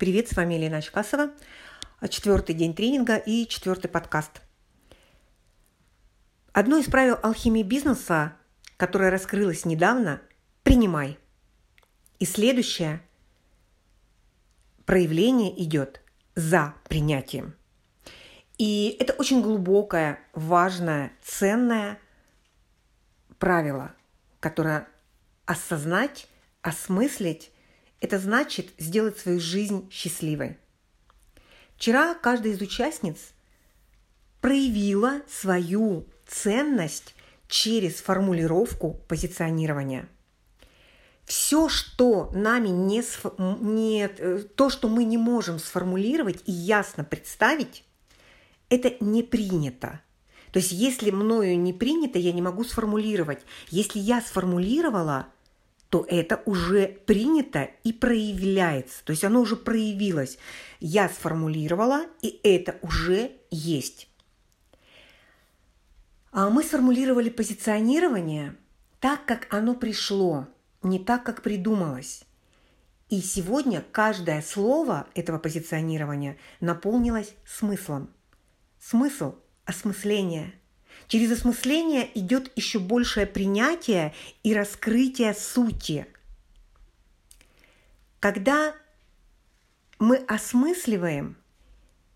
Привет, с вами Елена Очкасова. Четвертый день тренинга и четвертый подкаст. Одно из правил алхимии бизнеса, которое раскрылось недавно – принимай. И следующее проявление идет за принятием. И это очень глубокое, важное, ценное правило, которое осознать, осмыслить – это значит сделать свою жизнь счастливой. Вчера каждая из участниц проявила свою ценность через формулировку позиционирования. Все, что нами не, не э, то, что мы не можем сформулировать и ясно представить, это не принято. То есть, если мною не принято, я не могу сформулировать. Если я сформулировала – то это уже принято и проявляется. То есть оно уже проявилось. Я сформулировала, и это уже есть. А мы сформулировали позиционирование так, как оно пришло, не так, как придумалось. И сегодня каждое слово этого позиционирования наполнилось смыслом. Смысл – осмысление – Через осмысление идет еще большее принятие и раскрытие сути. Когда мы осмысливаем,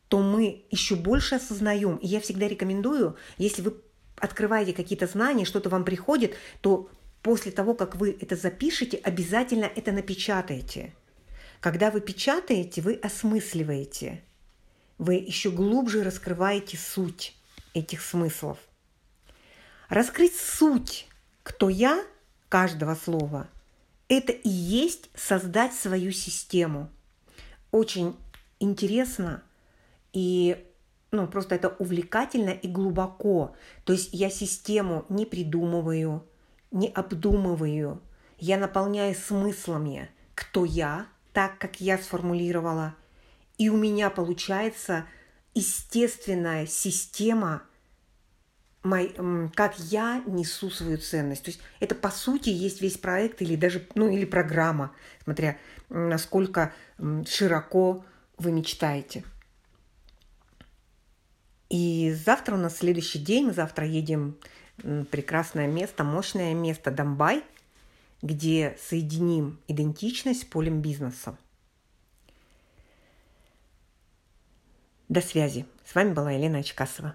то мы еще больше осознаем. И я всегда рекомендую, если вы открываете какие-то знания, что-то вам приходит, то после того, как вы это запишете, обязательно это напечатаете. Когда вы печатаете, вы осмысливаете. Вы еще глубже раскрываете суть этих смыслов – Раскрыть суть «кто я» каждого слова – это и есть создать свою систему. Очень интересно и ну, просто это увлекательно и глубоко. То есть я систему не придумываю, не обдумываю. Я наполняю смыслами, кто я, так, как я сформулировала. И у меня получается естественная система – мой, как я несу свою ценность. То есть это по сути есть весь проект или даже ну или программа, смотря насколько широко вы мечтаете. И завтра у нас следующий день. Мы завтра едем в прекрасное место, мощное место Домбай, где соединим идентичность с полем бизнеса. До связи. С вами была Елена Очкасова.